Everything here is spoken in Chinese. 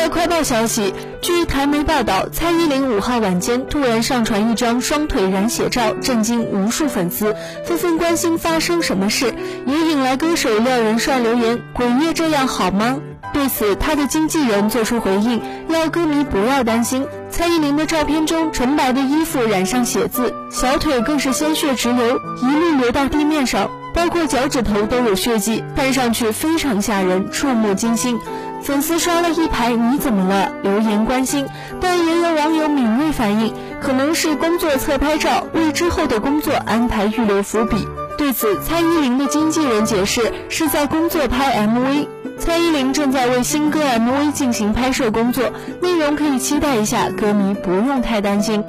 乐快报消息，据台媒报道，蔡依林五号晚间突然上传一张双腿染血照，震惊无数粉丝，纷纷关心发生什么事，也引来歌手廖仁帅留言：“鬼月这样好吗？”对此，他的经纪人做出回应，要歌迷不要担心。蔡依林的照片中，纯白的衣服染上血渍，小腿更是鲜血直流，一路流到地面上，包括脚趾头都有血迹，看上去非常吓人，触目惊心。粉丝刷了一排“你怎么了”留言关心，但也有网友敏锐反应，可能是工作侧拍照，为之后的工作安排预留伏笔。对此，蔡依林的经纪人解释是在工作拍 MV。蔡依林正在为新歌 MV 进行拍摄工作，内容可以期待一下，歌迷不用太担心。